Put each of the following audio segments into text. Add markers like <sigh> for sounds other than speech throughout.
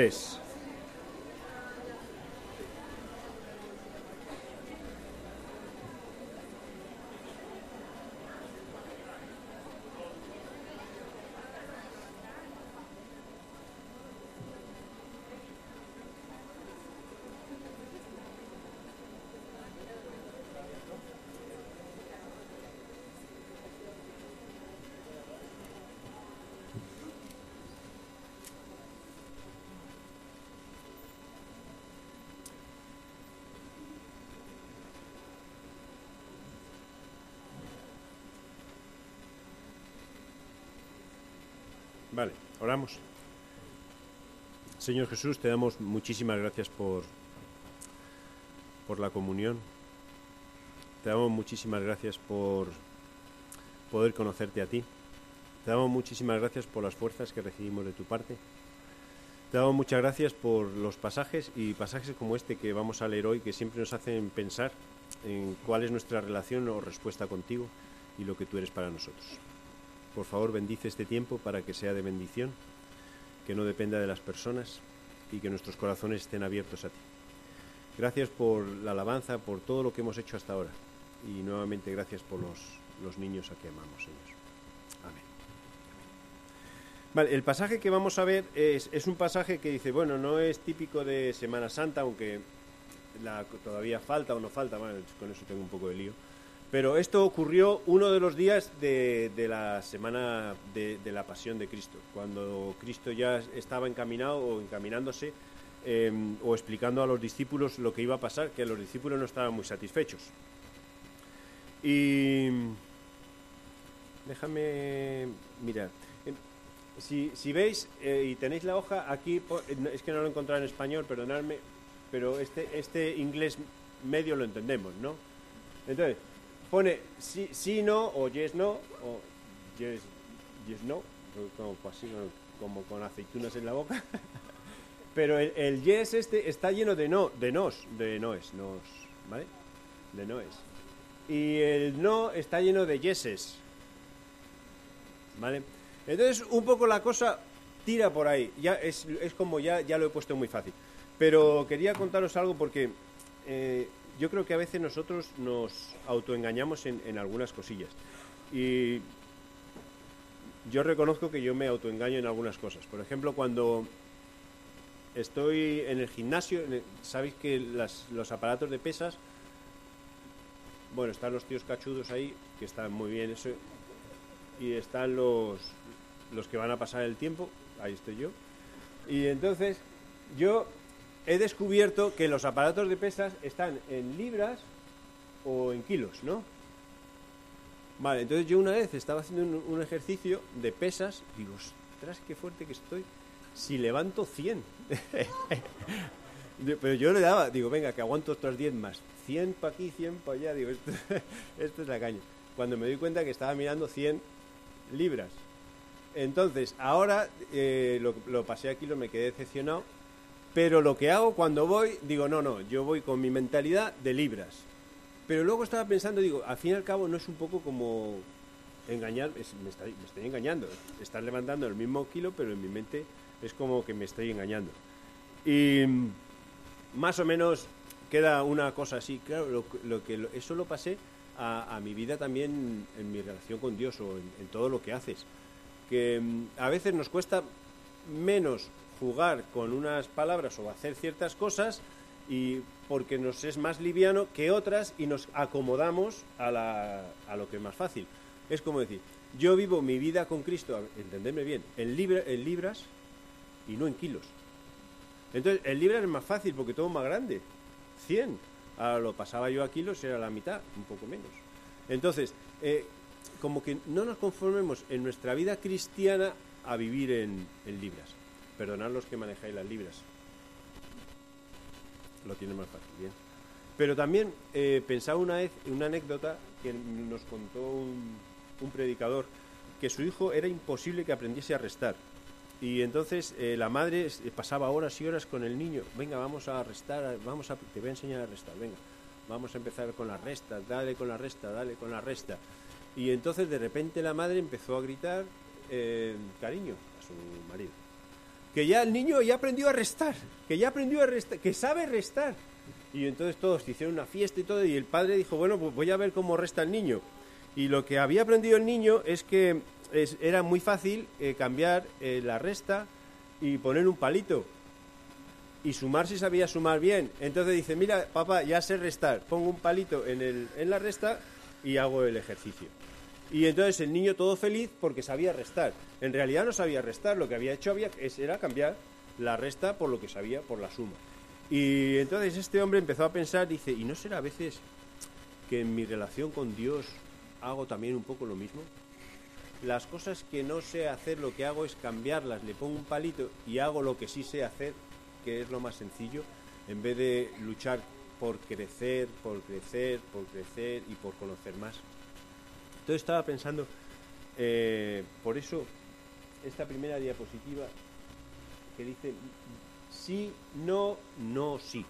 Es. Vale, oramos. Señor Jesús, te damos muchísimas gracias por, por la comunión. Te damos muchísimas gracias por poder conocerte a ti. Te damos muchísimas gracias por las fuerzas que recibimos de tu parte. Te damos muchas gracias por los pasajes y pasajes como este que vamos a leer hoy que siempre nos hacen pensar en cuál es nuestra relación o respuesta contigo y lo que tú eres para nosotros. Por favor, bendice este tiempo para que sea de bendición, que no dependa de las personas y que nuestros corazones estén abiertos a ti. Gracias por la alabanza, por todo lo que hemos hecho hasta ahora. Y nuevamente gracias por los, los niños a que amamos, Señor. Amén. Vale, el pasaje que vamos a ver es, es, un pasaje que dice, bueno, no es típico de Semana Santa, aunque la, todavía falta o no falta, bueno, con eso tengo un poco de lío. Pero esto ocurrió uno de los días de, la semana de, la pasión de Cristo, cuando Cristo ya estaba encaminado o encaminándose eh, o explicando a los discípulos lo que iba a pasar, que los discípulos no estaban muy satisfechos. Y déjame mirar. Si, si veis eh, y tenéis la hoja aquí, es que no lo he encontrado en español, perdonadme, pero este, este inglés medio lo entendemos, ¿no? Entonces, pone sí, sí, no, o yes, no, o yes, yes no, como, así, como con aceitunas en la boca. <laughs> Pero el, el, yes este está lleno de no, de nos, de noes, nos, ¿vale? De noes. Y el no está lleno de yeses. ¿Vale? Entonces, un poco la cosa tira por ahí. Ya es, es como ya, ya lo he puesto muy fácil. Pero quería contaros algo porque eh, yo creo que a veces nosotros nos autoengañamos en, en, algunas cosillas. Y yo reconozco que yo me autoengaño en algunas cosas. Por ejemplo, cuando estoy en el gimnasio, sabéis que los aparatos de pesas, bueno, están los tíos cachudos ahí, que están muy bien eso, y están los, los que van a pasar el tiempo, ahí estoy yo. Y entonces yo he descubierto que los aparatos de pesas están en libras o en kilos, ¿no? Vale, entonces yo una vez estaba haciendo un, un ejercicio de pesas, digo, ostras, qué fuerte que estoy. Si levanto 100. <laughs> Pero yo le daba, digo, venga, que aguanto otros 10 más. 100 para aquí, 100 para allá, digo, esto, <laughs> esto es la caña. Cuando me doy cuenta que estaba mirando 100 libras. Entonces, ahora eh, lo, lo pasé aquí, lo me quedé decepcionado pero lo que hago cuando voy, digo, no, no, yo voy con mi mentalidad de libras. Pero luego estaba pensando, digo, al fin y al cabo no es un poco como engañar, me, está, me, estoy engañando. Estar levantando el mismo kilo, pero en mi mente es como que me estoy engañando. Y más o menos queda una cosa así. Claro, lo, lo que lo, eso lo pasé a, mi vida también en mi relación con Dios o en, en todo lo que haces. Que a veces nos cuesta menos jugar con unas palabras o hacer ciertas cosas y porque nos es más liviano que otras y nos acomodamos a, la, a lo que es más fácil. Es como decir, yo vivo mi vida con Cristo, entenderme bien, en, libra, en libras y no en kilos. Entonces, el libras es más fácil porque todo es más grande, 100. Ahora lo pasaba yo a kilos, era la mitad, un poco menos. Entonces, eh, como que no nos conformemos en nuestra vida cristiana a vivir en, en libras perdonad los que manejáis las libras. Lo tiene más fácil, bien. Pero también eh, pensaba una vez una anécdota que nos contó un, predicador que su hijo era imposible que aprendiese a restar. Y entonces eh, la madre pasaba horas y horas con el niño. Venga, vamos a restar, vamos a, te voy a enseñar a restar, venga. Vamos a empezar con la resta, dale con la resta, dale con la resta. Y entonces de repente la madre empezó a gritar eh, cariño a su marido que ya el niño ya aprendió a restar, que ya aprendió a restar, que sabe restar. Y entonces todos hicieron una fiesta y todo, y el padre dijo, bueno, pues voy a ver cómo resta el niño. Y lo que había aprendido el niño es que era muy fácil eh, cambiar eh, la resta y poner un palito. Y sumar si sabía sumar bien. Entonces dice, mira, papá, ya sé restar. Pongo un palito en, el, en la resta y hago el ejercicio. Y entonces el niño todo feliz porque sabía restar. En realidad no sabía restar, lo que había hecho había, era cambiar la resta por lo que sabía, por la suma. Y entonces este hombre empezó a pensar, dice, ¿y no será a veces que en mi relación con Dios hago también un poco lo mismo? Las cosas que no sé hacer, lo que hago es cambiarlas, le pongo un palito y hago lo que sí sé hacer, que es lo más sencillo, en vez de luchar por crecer, por crecer, por crecer y por conocer más. Entonces estaba pensando, eh, por eso, esta primera diapositiva que dice sí, no, no, sí.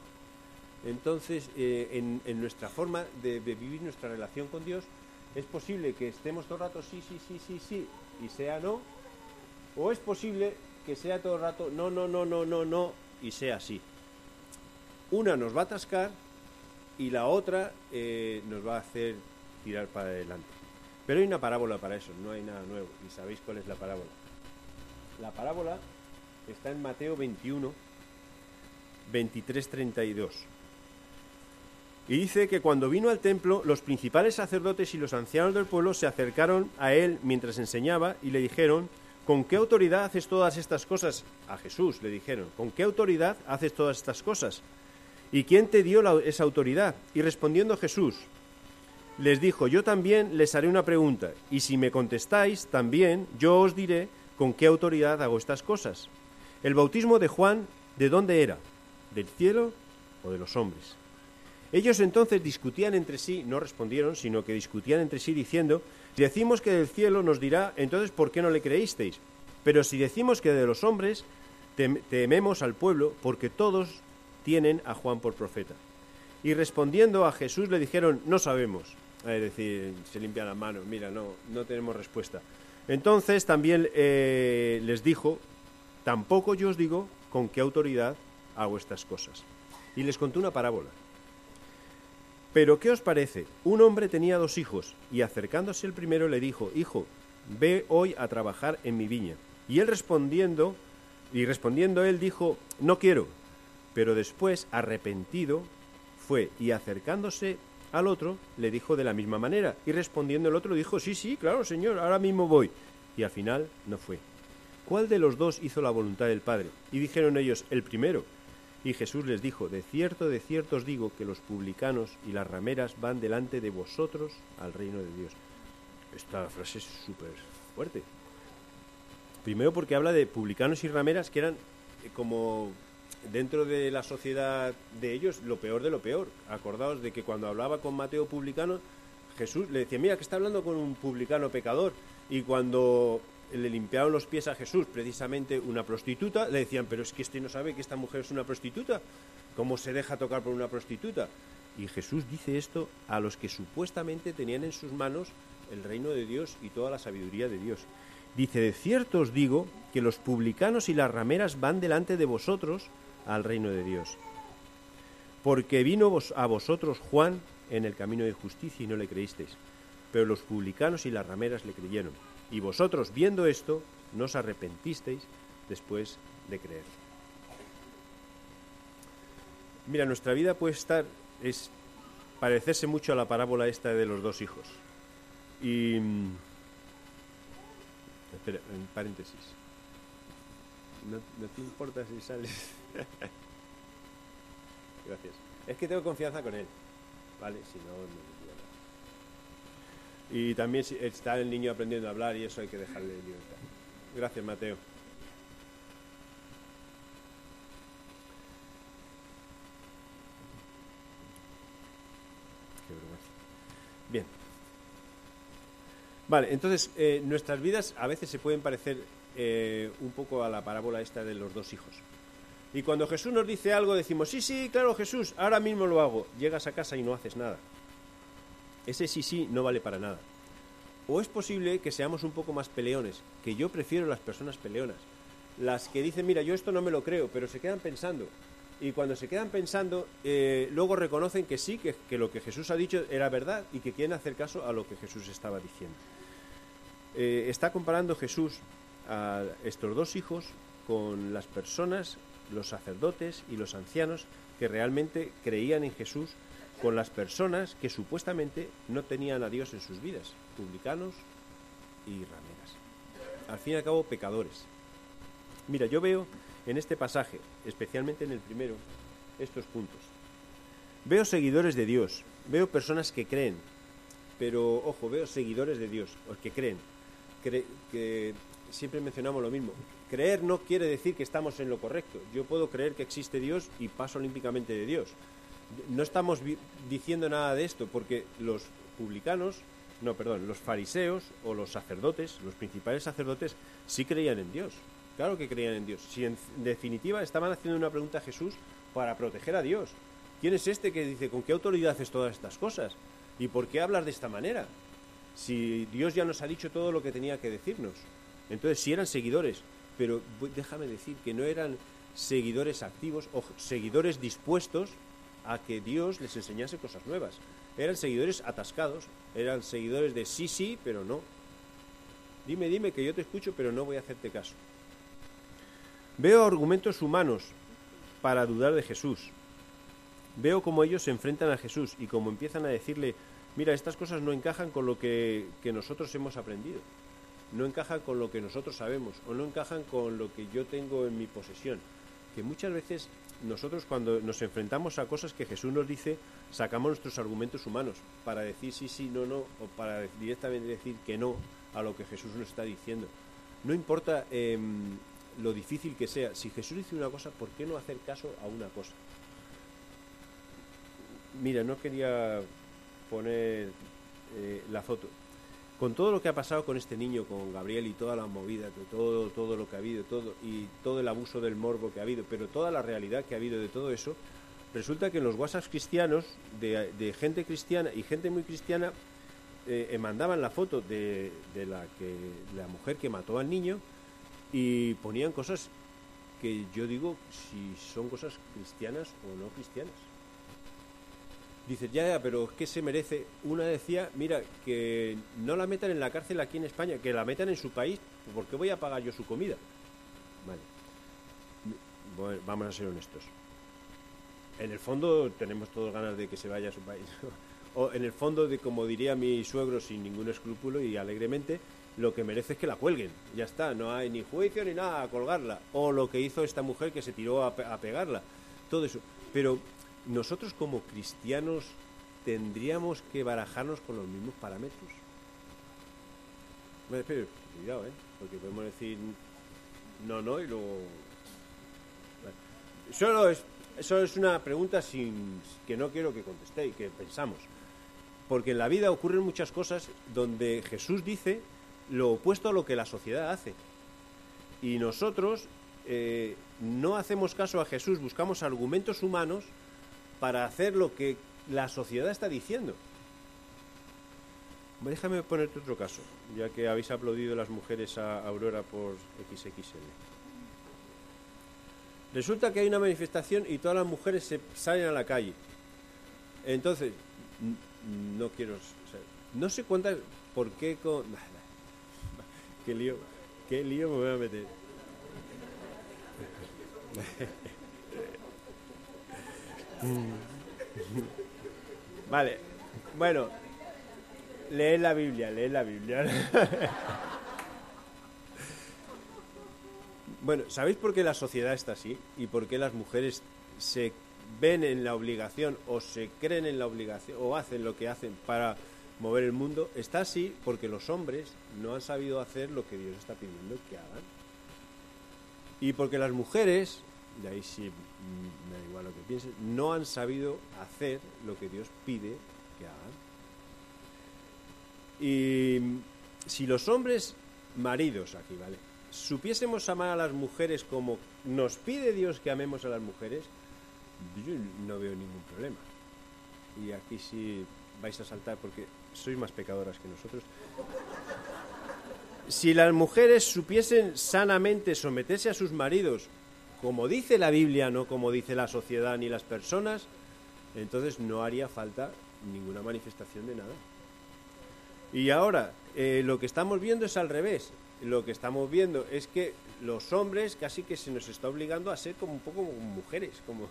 Entonces, eh, en, nuestra forma de, vivir nuestra relación con Dios, es posible que estemos todo el rato sí, sí, sí, sí, sí, y sea no, o es posible que sea todo el rato no, no, no, no, no, no, y sea sí. Una nos va a atascar y la otra eh, nos va a hacer tirar para adelante. Pero hay una parábola para eso, no hay nada nuevo. ¿Y sabéis cuál es la parábola? La parábola está en Mateo 21, 23, 32. Y dice que cuando vino al templo, los principales sacerdotes y los ancianos del pueblo se acercaron a él mientras enseñaba y le dijeron, ¿con qué autoridad haces todas estas cosas? A Jesús le dijeron, ¿con qué autoridad haces todas estas cosas? ¿Y quién te dio esa autoridad? Y respondiendo Jesús, les dijo, yo también les haré una pregunta, y si me contestáis, también yo os diré con qué autoridad hago estas cosas. El bautismo de Juan, ¿de dónde era? ¿Del cielo o de los hombres? Ellos entonces discutían entre sí, no respondieron, sino que discutían entre sí diciendo, si decimos que del cielo nos dirá, entonces ¿por qué no le creísteis? Pero si decimos que de los hombres, tememos al pueblo, porque todos tienen a Juan por profeta. Y respondiendo a Jesús le dijeron, no sabemos. Es decir, se limpian las manos, mira, no, no tenemos respuesta. Entonces también eh, les dijo, tampoco yo os digo con qué autoridad hago estas cosas. Y les contó una parábola. Pero ¿qué os parece? Un hombre tenía dos hijos, y acercándose el primero le dijo, Hijo, ve hoy a trabajar en mi viña. Y él respondiendo, y respondiendo él dijo, No quiero. Pero después, arrepentido, fue y acercándose al otro le dijo de la misma manera, y respondiendo el otro dijo, sí, sí, claro, señor, ahora mismo voy. Y al final no fue. ¿Cuál de los dos hizo la voluntad del Padre? Y dijeron ellos, el primero. Y Jesús les dijo, de cierto, de cierto os digo que los publicanos y las rameras van delante de vosotros al reino de Dios. Esta frase es súper fuerte. Primero porque habla de publicanos y rameras que eran eh, como dentro de la sociedad de ellos lo peor de lo peor. Acordaos de que cuando hablaba con Mateo publicano, Jesús le decía, mira que está hablando con un publicano pecador. Y cuando le limpiaron los pies a Jesús, precisamente una prostituta, le decían, pero es que este no sabe que esta mujer es una prostituta. ¿Cómo se deja tocar por una prostituta? Y Jesús dice esto a los que supuestamente tenían en sus manos el reino de Dios y toda la sabiduría de Dios. Dice, de cierto os digo que los publicanos y las rameras van delante de vosotros al reino de Dios. Porque vino a vosotros Juan en el camino de justicia y no le creísteis, pero los publicanos y las rameras le creyeron. Y vosotros, viendo esto, no os arrepentisteis después de creer. Mira, nuestra vida puede estar, es parecerse mucho a la parábola esta de los dos hijos. Y... Mm, espera, en paréntesis. No te importa si sales. <laughs> Gracias. Es que tengo confianza con él. ¿Vale? Si no, no y también está el niño aprendiendo a hablar y eso hay que dejarle libertad. Gracias, Mateo. Qué. Bien. Vale, entonces eh, nuestras vidas a veces se pueden parecer eh, un poco a la parábola esta de los dos hijos. Y cuando Jesús nos dice algo, decimos, sí, sí, claro, Jesús, ahora mismo lo hago. Llegas a casa y no haces nada. Ese sí, sí no vale para nada. O es posible que seamos un poco más peleones, que yo prefiero las personas peleonas. las que dicen, mira, yo esto no me lo creo, pero se quedan pensando. Y cuando se quedan pensando, eh, luego reconocen que sí, que, que, lo que Jesús ha dicho era verdad y que quieren hacer caso a lo que Jesús estaba diciendo. Eh, está comparando Jesús a estos dos hijos con las personas, los sacerdotes y los ancianos que realmente creían en Jesús, con las personas que supuestamente no tenían a Dios en sus vidas, publicanos y rameras. Al fin y al cabo, pecadores. Mira, yo veo en este pasaje, especialmente en el primero, estos puntos. Veo seguidores de Dios, veo personas que creen, pero ojo, veo seguidores de Dios, los que creen, que siempre mencionamos lo mismo. Creer no quiere decir que estamos en lo correcto. Yo puedo creer que existe Dios y paso olímpicamente de Dios. No estamos diciendo nada de esto porque los publicanos, no, perdón, los fariseos o los sacerdotes, los principales sacerdotes, sí creían en Dios. Claro que creían en Dios. Si en definitiva estaban haciendo una pregunta a Jesús para proteger a Dios. ¿Quién es este que dice con qué autoridad haces todas estas cosas? ¿Y por qué hablas de esta manera? Si Dios ya nos ha dicho todo lo que tenía que decirnos. Entonces, si eran seguidores, pero déjame decir que no eran seguidores activos o seguidores dispuestos a que Dios les enseñase cosas nuevas. Eran seguidores atascados, eran seguidores de sí, sí, pero no. Dime, dime que yo te escucho, pero no voy a hacerte caso. Veo argumentos humanos para dudar de Jesús. Veo cómo ellos se enfrentan a Jesús y cómo empiezan a decirle, mira, estas cosas no encajan con lo que, que nosotros hemos aprendido no encajan con lo que nosotros sabemos o no encajan con lo que yo tengo en mi posesión. Que muchas veces nosotros cuando nos enfrentamos a cosas que Jesús nos dice, sacamos nuestros argumentos humanos para decir sí, sí, no, no, o para directamente decir que no a lo que Jesús nos está diciendo. No importa em, lo difícil que sea, si Jesús dice una cosa, ¿por qué no hacer caso a una cosa? Mira, no quería poner eh, la foto, con todo lo que ha pasado con este niño, con Gabriel y toda la movida, todo, todo lo que ha habido, todo, y todo el abuso del morbo que ha habido, pero toda la realidad que ha habido de todo eso, resulta que en los WhatsApp cristianos, de, gente cristiana y gente muy cristiana, eh, mandaban la foto de, de, la mujer que mató al niño y ponían cosas que yo digo si son cosas cristianas o no cristianas. Dices, ya, ya, pero ¿qué se merece? Una decía, mira, que no la metan en la cárcel aquí en España, que la metan en su país, ¿por qué voy a pagar yo su comida? Vale. vamos a ser honestos. En el fondo tenemos todos ganas de que se vaya a su país. <laughs> o en el fondo, de como diría mi suegro sin ningún escrúpulo y alegremente, lo que merece es que la cuelguen. Ya está, no hay ni juicio ni nada a colgarla. O lo que hizo esta mujer que se tiró a pegarla. Todo eso. Pero nosotros como cristianos tendríamos que barajarnos con los mismos parámetros. Pero, cuidado, ¿eh? Porque podemos decir no, no y luego... Solo es, eso es una pregunta sin, que no quiero que contestéis, que pensamos. Porque en la vida ocurren muchas cosas donde Jesús dice lo opuesto a lo que la sociedad hace. Y nosotros eh, no hacemos caso a Jesús, buscamos argumentos humanos para hacer lo que la sociedad está diciendo. Déjame ponerte otro caso, ya que habéis aplaudido las mujeres a Aurora por XXL. Resulta que hay una manifestación y todas las mujeres se salen a la calle. Entonces, no quiero... no sé cuántas... ¿Por qué con...? <laughs> ¿Qué lío, qué lío me voy a meter? <laughs> Vale, bueno, lee la Biblia, lee la Biblia. <laughs> bueno, ¿sabéis por qué la sociedad está así? ¿Y por qué las mujeres se ven en la obligación o se creen en la obligación o hacen lo que hacen para mover el mundo? Está así porque los hombres no han sabido hacer lo que Dios está pidiendo que hagan. Y porque las mujeres de ahí sí mm, me da igual lo que piensen, no han sabido hacer lo que Dios pide que hagan. Y si los hombres, maridos aquí, ¿vale? Supiésemos amar a las mujeres como nos pide Dios que amemos a las mujeres, yo no veo ningún problema. Y aquí sí vais a saltar porque sois más pecadoras que nosotros. si las mujeres supiesen sanamente someterse a sus maridos, como dice la Biblia, no como dice la sociedad ni las personas, entonces no haría falta ninguna manifestación de nada. Y ahora, eh, lo que estamos viendo es al revés. Lo que estamos viendo es que los hombres casi que se nos está obligando a ser como un poco como mujeres, como,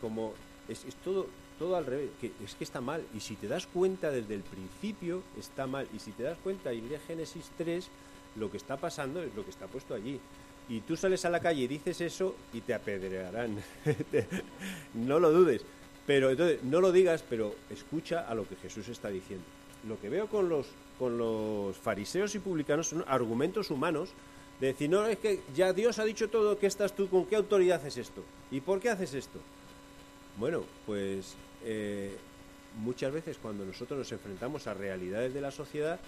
como es, todo, todo al revés, que es que está mal. Y si te das cuenta desde el principio, está mal. Y si te das cuenta, y de Génesis 3, lo que está pasando es lo que está puesto allí. Y tú sales a la calle y dices eso y te apedrearán. <laughs> no lo dudes. Pero entonces, no lo digas, pero escucha a lo que Jesús está diciendo. Lo que veo con los, con los fariseos y publicanos son argumentos humanos de decir, no, es que ya Dios ha dicho todo, ¿qué estás tú? ¿Con qué autoridad haces esto? ¿Y por qué haces esto? Bueno, pues eh, muchas veces cuando nosotros nos enfrentamos a realidades de la sociedad,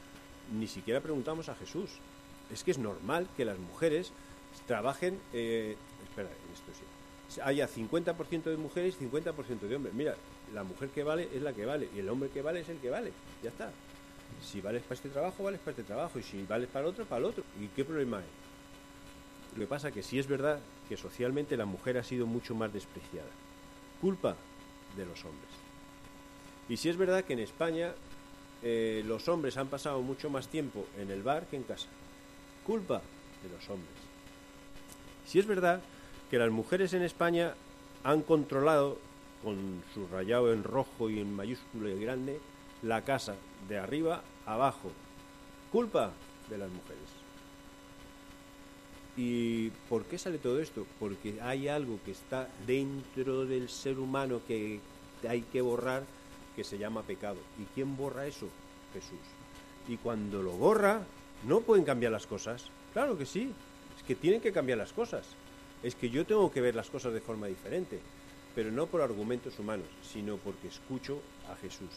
ni siquiera preguntamos a Jesús. Es que es normal que las mujeres trabajen, eh, espera, esto sí, haya 50% de mujeres y 50% de hombres. Mira, la mujer que vale es la que vale y el hombre que vale es el que vale. Ya está. Si vales para este trabajo, vales para este trabajo y si vales para otro, para el otro. ¿Y qué problema hay? Lo que pasa es que sí es verdad que socialmente la mujer ha sido mucho más despreciada. Culpa de los hombres. Y sí es verdad que en España eh, los hombres han pasado mucho más tiempo en el bar que en casa. Culpa de los hombres. Si es verdad que las mujeres en España han controlado, con su rayado en rojo y en mayúsculo y grande, la casa de arriba abajo. Culpa de las mujeres. ¿Y por qué sale todo esto? Porque hay algo que está dentro del ser humano que hay que borrar, que se llama pecado. ¿Y quién borra eso? Jesús. Y cuando lo borra, no pueden cambiar las cosas. Claro que sí, que tienen que cambiar las cosas es que yo tengo que ver las cosas de forma diferente, pero no por argumentos humanos, sino porque escucho a Jesús.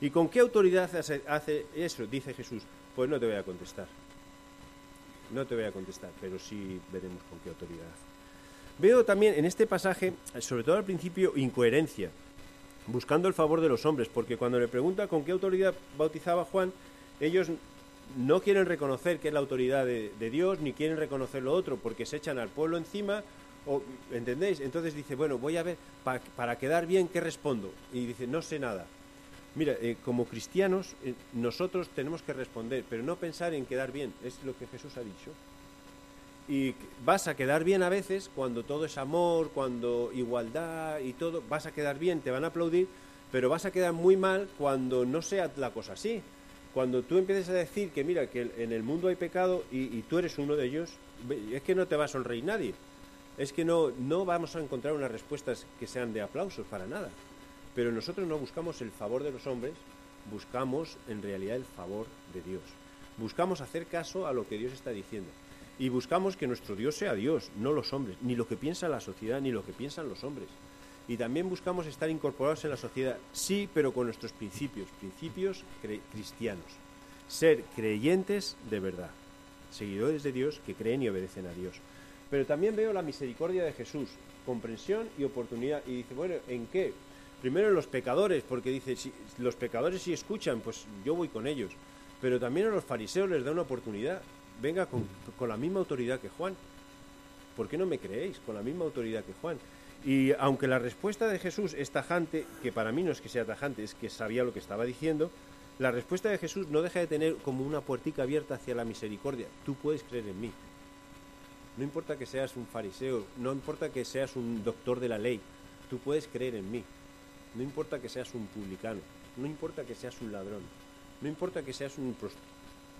¿Y con qué autoridad hace, eso? Dice Jesús. Pues no te voy a contestar. No te voy a contestar, pero sí veremos con qué autoridad. Veo también en este pasaje, sobre todo al principio, incoherencia, buscando el favor de los hombres, porque cuando le pregunta con qué autoridad bautizaba Juan, ellos no quieren reconocer que es la autoridad de, Dios, ni quieren reconocer lo otro, porque se echan al pueblo encima, o, ¿entendéis? Entonces dice, bueno, voy a ver, para quedar bien, ¿qué respondo? Y dice, no sé nada. Mira, eh, como cristianos, eh, nosotros tenemos que responder, pero no pensar en quedar bien, es lo que Jesús ha dicho. Y vas a quedar bien a veces cuando todo es amor, cuando igualdad y todo, vas a quedar bien, te van a aplaudir, pero vas a quedar muy mal cuando no sea la cosa así cuando tú empieces a decir que mira, que en el mundo hay pecado y, tú eres uno de ellos, es que no te va a sonreír nadie. Es que no, no vamos a encontrar unas respuestas que sean de aplausos para nada. Pero nosotros no buscamos el favor de los hombres, buscamos en realidad el favor de Dios. Buscamos hacer caso a lo que Dios está diciendo. Y buscamos que nuestro Dios sea Dios, no los hombres, ni lo que piensa la sociedad, ni lo que piensan los hombres y también buscamos estar incorporados en la sociedad, sí, pero con nuestros principios, principios cristianos. Ser creyentes de verdad, seguidores de Dios que creen y obedecen a Dios. Pero también veo la misericordia de Jesús, comprensión y oportunidad. Y dice, bueno, ¿en qué? Primero en los pecadores, porque dice, si los pecadores si escuchan, pues yo voy con ellos. Pero también a los fariseos les da una oportunidad. Venga con, con la misma autoridad que Juan. ¿Por qué no me creéis? Con la misma autoridad que Juan. Y aunque la respuesta de Jesús es tajante, que para mí no es que sea tajante, es que sabía lo que estaba diciendo, la respuesta de Jesús no deja de tener como una puertica abierta hacia la misericordia. Tú puedes creer en mí. No importa que seas un fariseo, no importa que seas un doctor de la ley, tú puedes creer en mí. No importa que seas un publicano, no importa que seas un ladrón, no importa que seas un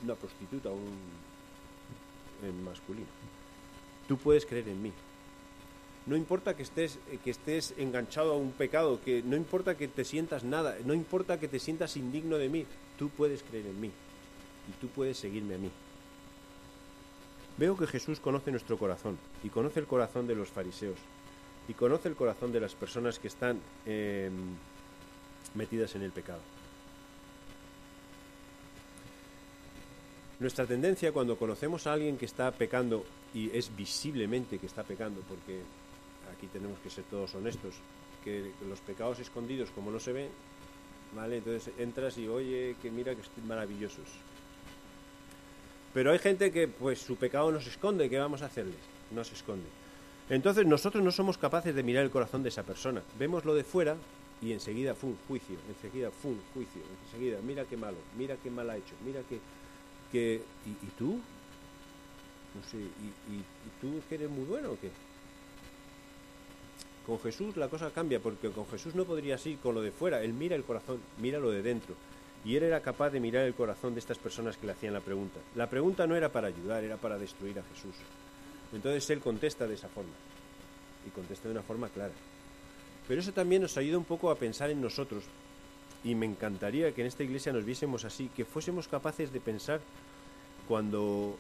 una prostituta un masculino. Tú puedes creer en mí. No importa que estés, eh, que estés enganchado a un pecado, que no importa que te sientas nada, no importa que te sientas indigno de mí, tú puedes creer en mí y tú puedes seguirme a mí. Veo que Jesús conoce nuestro corazón y conoce el corazón de los fariseos y conoce el corazón de las personas que están em, metidas en el pecado. Nuestra tendencia cuando conocemos a alguien que está pecando y es visiblemente que está pecando, porque aquí tenemos que ser todos honestos, que los pecados escondidos como no se ven, ¿vale? Entonces entras y oye, que mira que están maravillosos. Pero hay gente que, pues, su pecado no se esconde. ¿Qué vamos a hacerles? No se esconde. Entonces, nosotros no somos capaces de mirar el corazón de esa persona. Vemos lo de fuera y enseguida, fue un juicio. Enseguida, fue un juicio. Enseguida, mira qué malo, mira qué mal ha hecho, mira qué. que ¿y, tú? No sé, ¿y, y tú que eres muy bueno o qué? Con Jesús la cosa cambia, porque con Jesús no podría ir con lo de fuera. Él mira el corazón, mira lo de dentro. Y él era capaz de mirar el corazón de estas personas que le hacían la pregunta. La pregunta no era para ayudar, era para destruir a Jesús. Entonces él contesta de esa forma. Y contesta de una forma clara. Pero eso también nos ayuda un poco a pensar en nosotros. Y me encantaría que en esta iglesia nos viésemos así, que fuésemos capaces de pensar cuando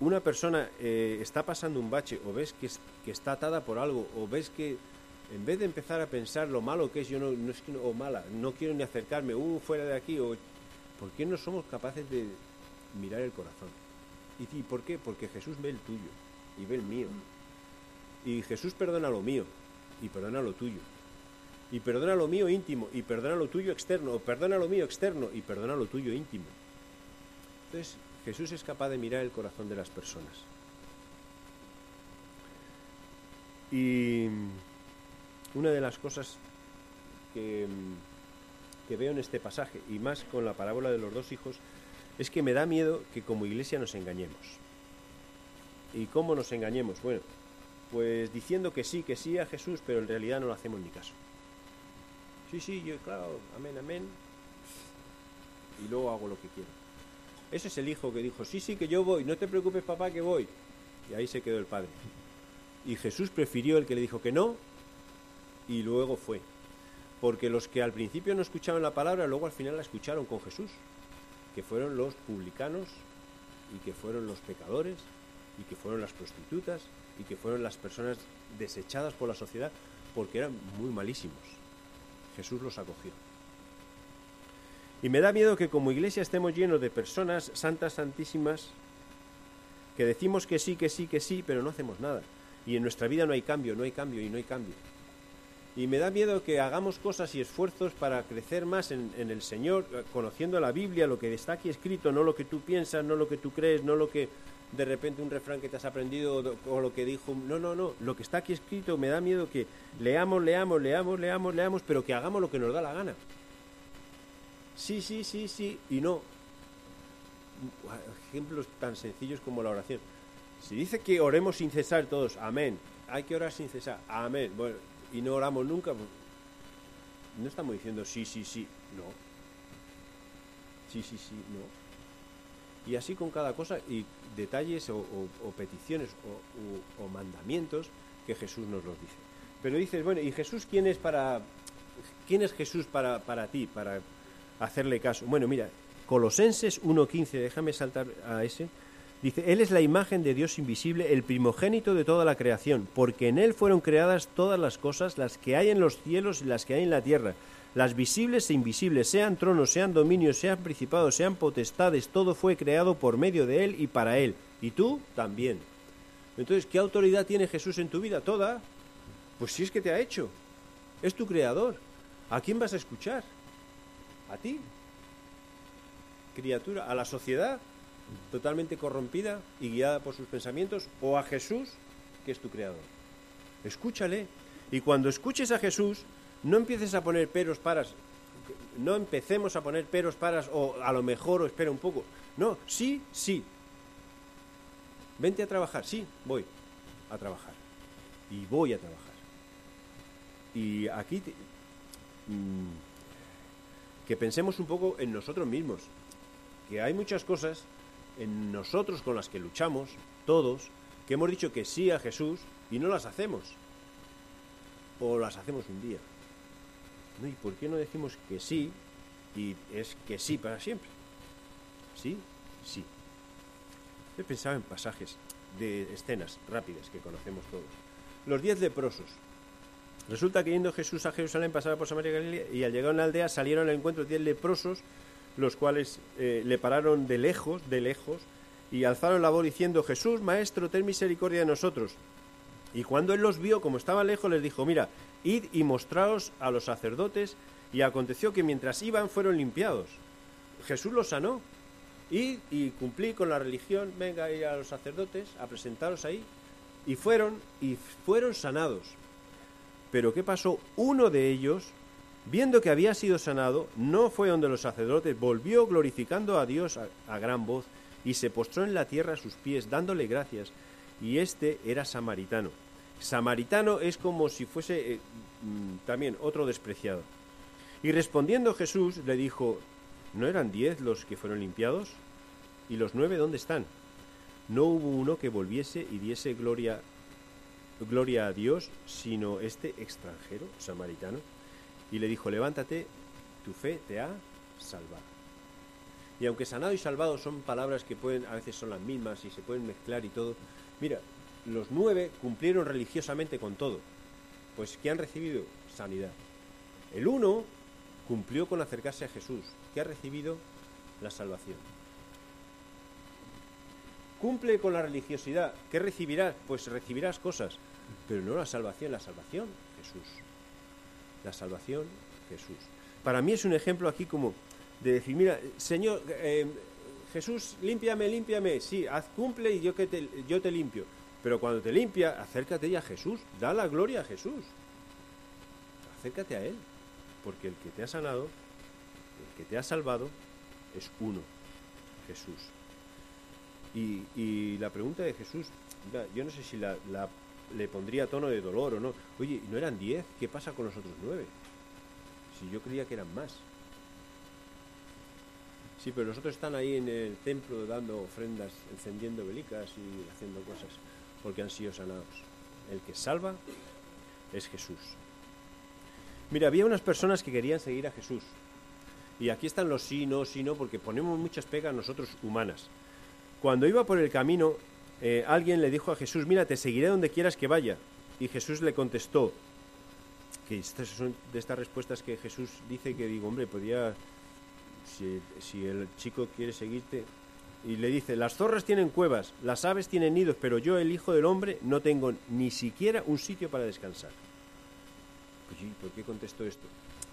una persona eh, está pasando un bache o ves que, está atada por algo o ves que en vez de empezar a pensar lo malo que es, yo no, no es que no, o mala, no quiero ni acercarme, uh, fuera de aquí, o ¿por qué no somos capaces de mirar el corazón? ¿Y, y por qué? Porque Jesús ve el tuyo y ve el mío. Y Jesús perdona lo mío y perdona lo tuyo. Y perdona lo mío íntimo y perdona lo tuyo externo, o perdona lo mío externo y perdona lo tuyo íntimo. Entonces, Jesús es capaz de mirar el corazón de las personas. Y una de las cosas que, que, veo en este pasaje, y más con la parábola de los dos hijos, es que me da miedo que como iglesia nos engañemos. ¿Y cómo nos engañemos? Bueno, pues diciendo que sí, que sí a Jesús, pero en realidad no lo hacemos ni caso. Sí, sí, yo, claro, amén, amén. Y luego hago lo que quiero. Ese es el hijo que dijo, sí, sí, que yo voy, no te preocupes papá, que voy. Y ahí se quedó el padre. Y Jesús prefirió el que le dijo que no y luego fue. Porque los que al principio no escuchaban la palabra, luego al final la escucharon con Jesús, que fueron los publicanos y que fueron los pecadores y que fueron las prostitutas y que fueron las personas desechadas por la sociedad porque eran muy malísimos. Jesús los acogió. Y me da miedo que como iglesia estemos llenos de personas santas, santísimas, que decimos que sí, que sí, que sí, pero no hacemos nada. Y en nuestra vida no hay cambio, no hay cambio y no hay cambio. Y me da miedo que hagamos cosas y esfuerzos para crecer más en, en, el Señor, conociendo la Biblia, lo que está aquí escrito, no lo que tú piensas, no lo que tú crees, no lo que de repente un refrán que te has aprendido o lo que dijo. No, no, no. Lo que está aquí escrito me da miedo que leamos, leamos, leamos, leamos, leamos, pero que hagamos lo que nos da la gana sí, sí, sí, sí y no. Ejemplos tan sencillos como la oración. Si dice que oremos sin cesar todos, amén. Hay que orar sin cesar, amén. Bueno, y no oramos nunca, pues, no estamos diciendo sí, sí, sí, no. Sí, sí, sí, no. Y así con cada cosa y detalles o, peticiones o, o, mandamientos que Jesús nos los dice. Pero dices, bueno, ¿y Jesús quién es para... ¿Quién es Jesús para, para ti, para, hacerle caso. Bueno, mira, Colosenses 1.15, déjame saltar a ese. Dice, Él es la imagen de Dios invisible, el primogénito de toda la creación, porque en Él fueron creadas todas las cosas, las que hay en los cielos y las que hay en la tierra, las visibles e invisibles, sean tronos, sean dominios, sean principados, sean potestades, todo fue creado por medio de Él y para Él. Y tú también. Entonces, ¿qué autoridad tiene Jesús en tu vida? Toda. Pues si es que te ha hecho. Es tu creador. ¿A quién vas a escuchar? A ti, criatura, a la sociedad totalmente corrompida y guiada por sus pensamientos, o a Jesús, que es tu creador. Escúchale. Y cuando escuches a Jesús, no empieces a poner peros paras, no empecemos a poner peros paras, o a lo mejor, o espera un poco. No, sí, sí. Vente a trabajar, sí, voy a trabajar. Y voy a trabajar. Y aquí te, mmm, que pensemos un poco en nosotros mismos, que hay muchas cosas en nosotros con las que luchamos, todos, que hemos dicho que sí a Jesús y no las hacemos, o las hacemos un día. ¿Y por qué no decimos que sí y es que sí para siempre? ¿Sí? Sí. He pensado en pasajes de escenas rápidas que conocemos todos. Los diez leprosos. Resulta que yendo Jesús a Jerusalén pasaba por Samaria y Galilea y al llegar a una aldea salieron al encuentro diez leprosos, los cuales eh, le pararon de lejos, de lejos, y alzaron la voz diciendo, Jesús, Maestro, ten misericordia de nosotros. Y cuando él los vio, como estaban lejos, les dijo, mira, id y mostraos a los sacerdotes, y aconteció que mientras iban fueron limpiados. Jesús los sanó. Y, y cumplí con la religión, venga a los sacerdotes a presentaros ahí. Y fueron, y fueron sanados. Pero ¿qué pasó? Uno de ellos, viendo que había sido sanado, no fue donde los sacerdotes, volvió glorificando a Dios a, gran voz y se postró en la tierra a sus pies, dándole gracias. Y este era samaritano. Samaritano es como si fuese eh, mm, también otro despreciado. Y respondiendo Jesús le dijo, ¿no eran diez los que fueron limpiados? ¿Y los nueve dónde están? No hubo uno que volviese y diese gloria, gloria a Dios, sino este extranjero, samaritano. Y le dijo, levántate, tu fe te ha salvado. Y aunque sanado y salvado son palabras que pueden, a veces son las mismas y se pueden mezclar y todo, mira, los nueve cumplieron religiosamente con todo. Pues que han recibido sanidad. El uno cumplió con acercarse a Jesús, que ha recibido la salvación. Cumple con la religiosidad, ¿qué recibirás? Pues recibirás cosas, pero no la salvación, la salvación Jesús. La salvación Jesús. Para mí es un ejemplo aquí como de decir, mira, Señor, eh, Jesús, límpiame, límpiame, sí, haz cumple y yo, que te, yo te limpio. Pero cuando te limpia, acércate ya a Jesús, da la gloria a Jesús. Acércate a Él, porque el que te ha sanado, el que te ha salvado, es uno, Jesús. Y, la pregunta de Jesús, yo no sé si la, la, le pondría tono de dolor o no. Oye, ¿no eran diez? ¿Qué pasa con los otros nueve? Si yo creía que eran más. Sí, pero los otros están ahí en el templo dando ofrendas, encendiendo velicas y haciendo cosas porque han sido sanados. El que salva es Jesús. Mira, había unas personas que querían seguir a Jesús. Y aquí están los sí, no, sí, no, porque ponemos muchas pegas nosotros humanas. Cuando iba por el camino, eh, alguien le dijo a Jesús, mira, te seguiré donde quieras que vaya. Y Jesús le contestó, que estas son de estas respuestas que Jesús dice que digo, hombre, podría, si, si el chico quiere seguirte, y le dice, las zorras tienen cuevas, las aves tienen nidos, pero yo, el Hijo del Hombre, no tengo ni siquiera un sitio para descansar. Pues, ¿y ¿Por qué contesto esto?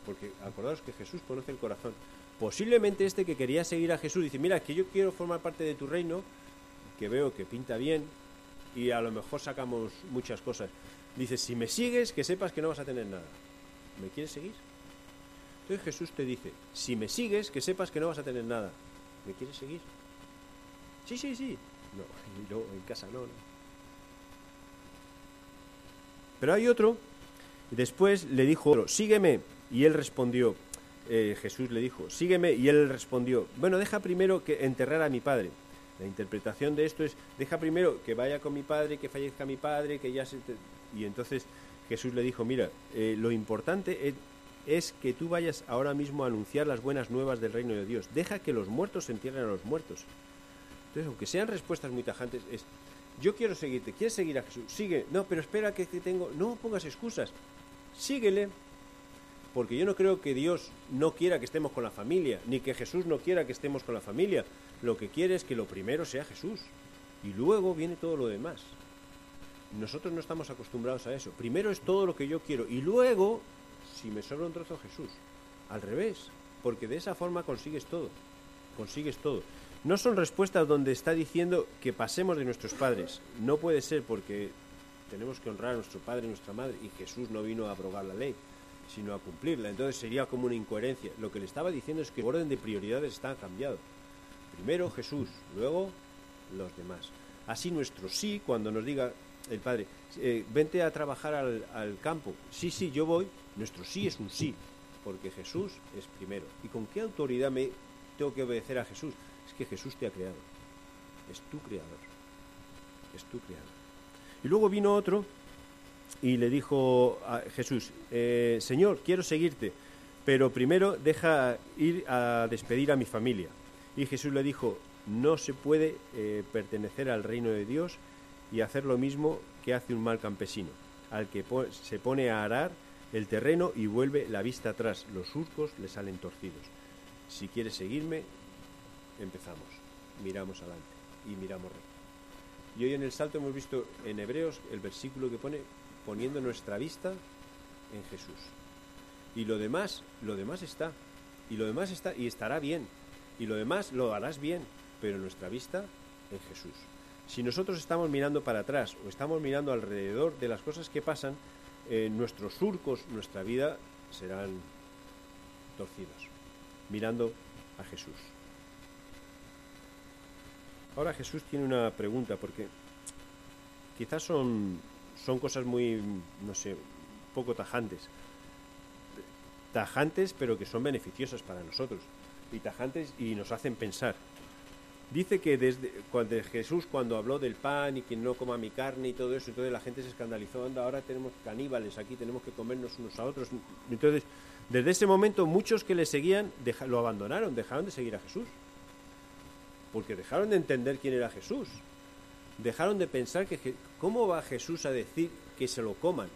Porque acordaos que Jesús conoce el corazón. Posiblemente este que quería seguir a Jesús dice, mira, que yo quiero formar parte de tu reino, que veo que pinta bien, y a lo mejor sacamos muchas cosas. Dice, si me sigues, que sepas que no vas a tener nada. ¿Me quieres seguir? Entonces Jesús te dice, si me sigues, que sepas que no vas a tener nada. ¿Me quieres seguir? Sí, sí, sí. No, <laughs> yo en casa no, no. Pero hay otro, después le dijo, sígueme. Y él respondió, eh, Jesús le dijo, sígueme. Y él respondió, bueno, deja primero que enterrar a mi padre. La interpretación de esto es, deja primero que vaya con mi padre, que fallezca mi padre, que ya se... Te... Y entonces Jesús le dijo, mira, eh, lo importante es, es que tú vayas ahora mismo a anunciar las buenas nuevas del reino de Dios. Deja que los muertos entierren a los muertos. Entonces, aunque sean respuestas muy tajantes, es, yo quiero seguirte, ¿quieres seguir a Jesús? Sigue, no, pero espera que, que tengo, no pongas excusas, síguele, porque yo no creo que Dios no quiera que estemos con la familia, ni que Jesús no quiera que estemos con la familia. Lo que quiere es que lo primero sea Jesús, y luego viene todo lo demás. Nosotros no estamos acostumbrados a eso. Primero es todo lo que yo quiero, y luego, si me sobra un trozo, Jesús. Al revés, porque de esa forma consigues todo, consigues todo. No son respuestas donde está diciendo que pasemos de nuestros padres. No puede ser porque tenemos que honrar a nuestro padre y nuestra madre y Jesús no vino a abrogar la ley, sino a cumplirla. Entonces sería como una incoherencia. Lo que le estaba diciendo es que el orden de prioridades está cambiado. Primero Jesús, luego los demás. Así nuestro sí, cuando nos diga el Padre, eh, vente a trabajar al, al campo. Sí, sí, yo voy. Nuestro sí es un sí, porque Jesús es primero. ¿Y con qué autoridad me tengo que obedecer a Jesús? es que Jesús te ha creado. Es tu creador. Es tu creador. Y luego vino otro y le dijo a Jesús, eh, Señor, quiero seguirte, pero primero deja ir a despedir a mi familia. Y Jesús le dijo, no se puede eh, pertenecer al reino de Dios y hacer lo mismo que hace un mal campesino, al que se pone a arar el terreno y vuelve la vista atrás, los surcos le salen torcidos. Si quieres seguirme, empezamos, miramos adelante y miramos recto. Y hoy en el salto hemos visto en Hebreos el versículo que pone poniendo nuestra vista en Jesús. Y lo demás, lo demás está. Y lo demás está y estará bien. Y lo demás lo harás bien. pero nuestra vista en Jesús. Si nosotros estamos mirando para atrás o estamos mirando alrededor de las cosas que pasan, eh, nuestros surcos, nuestra vida serán torcidos, mirando a Jesús. Ahora Jesús tiene una pregunta, porque quizás son, son cosas muy, no sé, poco tajantes. Tajantes, pero que son beneficiosas para nosotros. Y tajantes y nos hacen pensar. Dice que desde cuando Jesús cuando habló del pan y que no coma mi carne y todo eso, entonces la gente se escandalizó, anda, ahora tenemos caníbales aquí, tenemos que comernos unos a otros. Entonces, desde ese momento muchos que le seguían lo abandonaron, dejaron de seguir a Jesús. Porque dejaron de entender quién era Jesús. Dejaron de pensar que cómo va Jesús a decir que se lo coman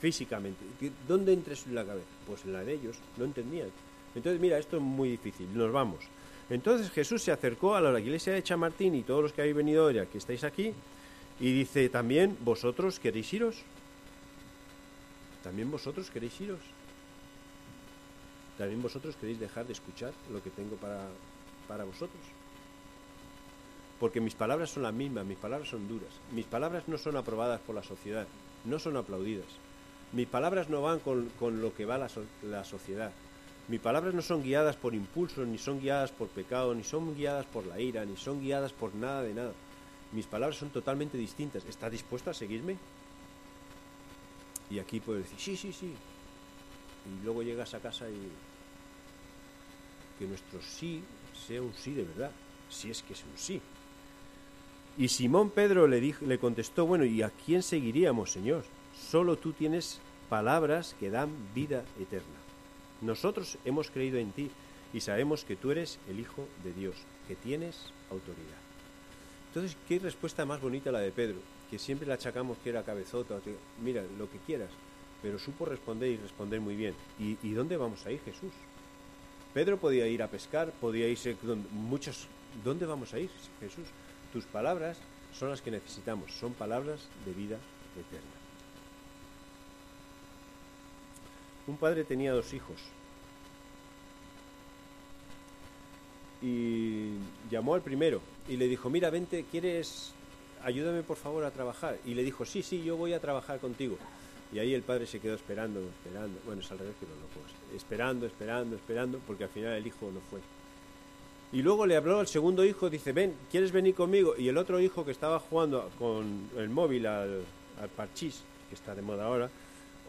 físicamente. ¿Dónde entra en la cabeza? Pues en la de ellos, no entendían. Entonces, mira, esto es muy difícil, nos vamos. Entonces Jesús se acercó a la iglesia de Chamartín y todos los que habéis venido hoy, que estáis aquí, y dice, también vosotros queréis iros. También vosotros queréis iros. También vosotros queréis dejar de escuchar lo que tengo para, para vosotros. Porque mis palabras son las mismas, mis palabras son duras. Mis palabras no son aprobadas por la sociedad, no son aplaudidas. Mis palabras no van con, lo que va la, la sociedad. Mis palabras no son guiadas por impulsos, ni son guiadas por pecado, ni son guiadas por la ira, ni son guiadas por nada de nada. Mis palabras son totalmente distintas. ¿Está dispuesto a seguirme? Y aquí puedo decir, sí, sí, sí. Y luego llegas a casa y que nuestro sí sea un sí de verdad, si es que es un sí. Y Simón Pedro le, dijo, le contestó, bueno, ¿y a quién seguiríamos, Señor? Solo tú tienes palabras que dan vida eterna. Nosotros hemos creído en ti y sabemos que tú eres el Hijo de Dios, que tienes autoridad. Entonces, ¿qué respuesta más bonita la de Pedro? Que siempre le achacamos que era cabezota, mira, lo que quieras, pero supo responder y responder muy bien. ¿Y, dónde vamos a ir, Jesús? Pedro podía ir a pescar, podía irse muchos. ¿Dónde vamos a ir, Jesús? Tus palabras son las que necesitamos, son palabras de vida eterna. Un padre tenía dos hijos y llamó al primero y le dijo, mira, vente, ¿quieres, ayúdame por favor a trabajar? Y le dijo, sí, sí, yo voy a trabajar contigo. Y ahí el padre se quedó esperando, esperando, bueno, es al revés que no puedo esperando, esperando, esperando, porque al final el hijo no fue. Y luego le habló al segundo hijo, dice, ven, ¿quieres venir conmigo? Y el otro hijo que estaba jugando con el móvil al, parchís, que está de moda ahora,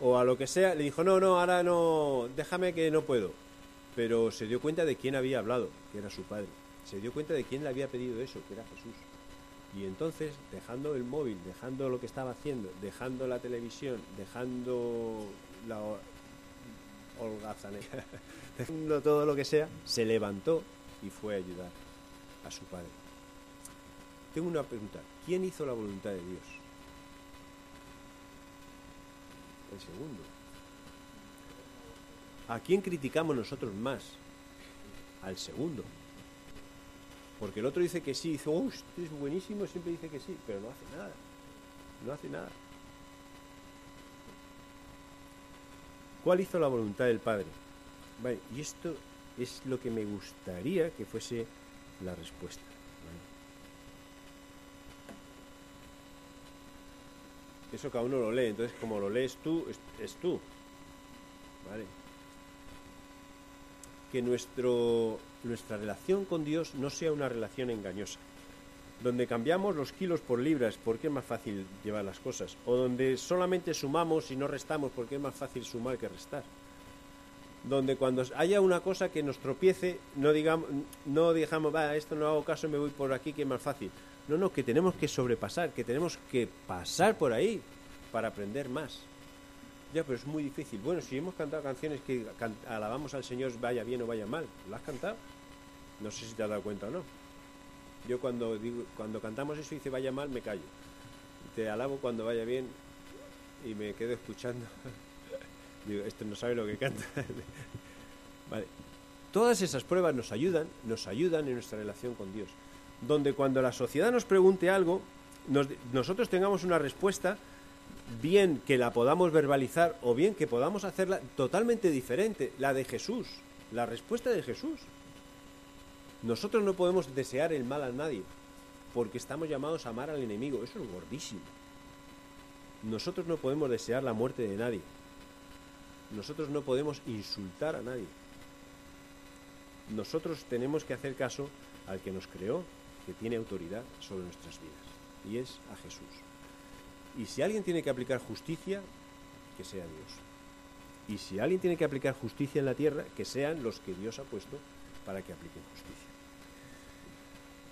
o a lo que sea, le dijo, no, no, ahora no, déjame que no puedo. Pero se dio cuenta de quién había hablado, que era su padre. Se dio cuenta de quién le había pedido eso, que era Jesús. Y entonces, dejando el móvil, dejando lo que estaba haciendo, dejando la televisión, dejando la holgazanera, <laughs> dejando todo lo que sea, se levantó y fue a ayudar a su padre. Tengo una pregunta. ¿Quién hizo la voluntad de Dios? el segundo. ¿A quién criticamos nosotros más? Al segundo. Porque el otro dice que sí, dice, oh, este es buenísimo, siempre dice que sí, pero no hace nada. No hace nada. ¿Cuál hizo la voluntad del Padre? y esto es lo que me gustaría que fuese la respuesta. Eso cada uno lo lee, entonces como lo lees tú, es, tú. ¿Vale? Que nuestra relación con Dios no sea una relación engañosa, donde cambiamos los kilos por libras porque es más fácil llevar las cosas, o donde solamente sumamos y no restamos porque es más fácil sumar que restar. Donde cuando haya una cosa que nos tropiece, no digamos, no digamos, va, esto no hago caso, me voy por aquí que es más fácil no, no, que tenemos que sobrepasar, que tenemos que pasar por ahí para aprender más. Ya, pero es muy difícil. Bueno, si hemos cantado canciones que alabamos al Señor, vaya bien o vaya mal, ¿lo has cantado? No sé si te has dado cuenta o no. Yo cuando digo, cuando cantamos eso y dice vaya mal, me callo. Te alabo cuando vaya bien y me quedo escuchando. <laughs> digo, este no sabe lo que canta. <laughs> vale. Todas esas pruebas nos ayudan, nos ayudan en nuestra relación con Dios donde cuando la sociedad nos pregunte algo, nosotros tengamos una respuesta, bien que la podamos verbalizar o bien que podamos hacerla totalmente diferente, la de Jesús, la respuesta de Jesús. Nosotros no podemos desear el mal a nadie, porque estamos llamados a amar al enemigo. Eso es gordísimo. Nosotros no podemos desear la muerte de nadie. Nosotros no podemos insultar a nadie. Nosotros tenemos que hacer caso al que nos creó, que tiene autoridad sobre nuestras vidas, y es a Jesús. Y si alguien tiene que aplicar justicia, que sea Dios. Y si alguien tiene que aplicar justicia en la tierra, que sean los que Dios ha puesto para que apliquen justicia.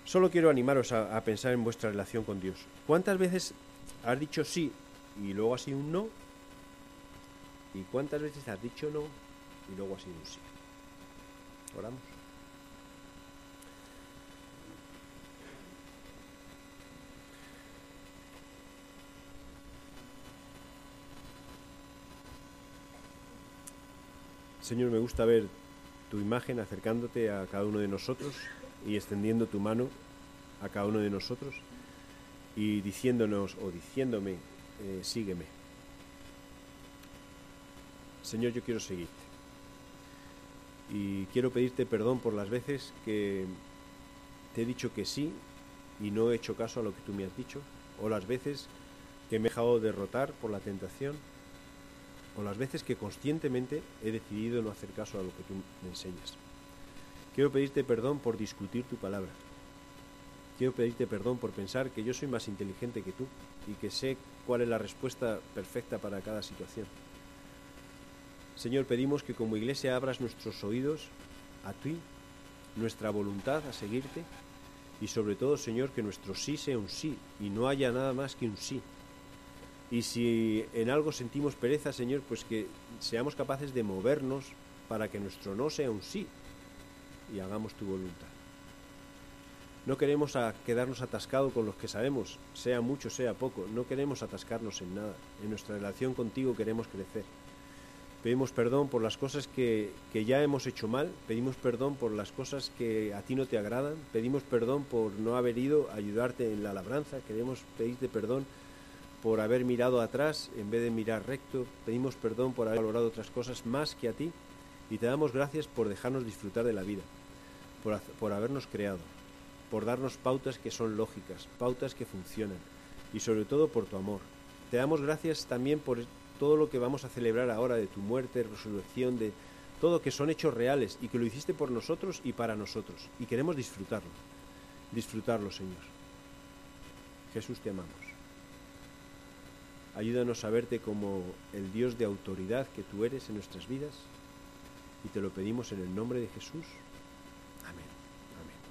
Solo quiero animaros a, pensar en vuestra relación con Dios. ¿Cuántas veces has dicho sí y luego ha sido un no? ¿Y cuántas veces has dicho no y luego ha sido un sí? Oramos. Señor, me gusta ver tu imagen acercándote a cada uno de nosotros y extendiendo tu mano a cada uno de nosotros y diciéndonos o diciéndome, eh, sígueme. Señor, yo quiero seguirte. Y quiero pedirte perdón por las veces que te he dicho que sí y no he hecho caso a lo que tú me has dicho, o las veces que me he dejado derrotar por la tentación, o las veces que conscientemente he decidido no hacer caso a lo que tú me enseñas. Quiero pedirte perdón por discutir tu palabra. Quiero pedirte perdón por pensar que yo soy más inteligente que tú y que sé cuál es la respuesta perfecta para cada situación. Señor, pedimos que como iglesia abras nuestros oídos a ti, nuestra voluntad a seguirte y sobre todo, Señor, que nuestro sí sea un sí y no haya nada más que un sí. Y si en algo sentimos pereza, Señor, pues que seamos capaces de movernos para que nuestro no sea un sí y hagamos tu voluntad. No queremos quedarnos atascados con los que sabemos, sea mucho, sea poco. No queremos atascarnos en nada. En nuestra relación contigo queremos crecer. Pedimos perdón por las cosas que, que, ya hemos hecho mal, pedimos perdón por las cosas que a ti no te agradan, pedimos perdón por no haber ido a ayudarte en la labranza, queremos pedirte perdón por haber mirado atrás en vez de mirar recto, pedimos perdón por haber valorado otras cosas más que a ti. Y te damos gracias por dejarnos disfrutar de la vida, por, por habernos creado, por darnos pautas que son lógicas, pautas que funcionan y sobre todo por tu amor. Te damos gracias también por todo lo que vamos a celebrar ahora de tu muerte, resurrección, de todo que son hechos reales y que lo hiciste por nosotros y para nosotros. Y queremos disfrutarlo, disfrutarlo, Señor. Jesús, te amamos. Ayúdanos a verte como el Dios de autoridad que tú eres en nuestras vidas y te lo pedimos en el nombre de Jesús.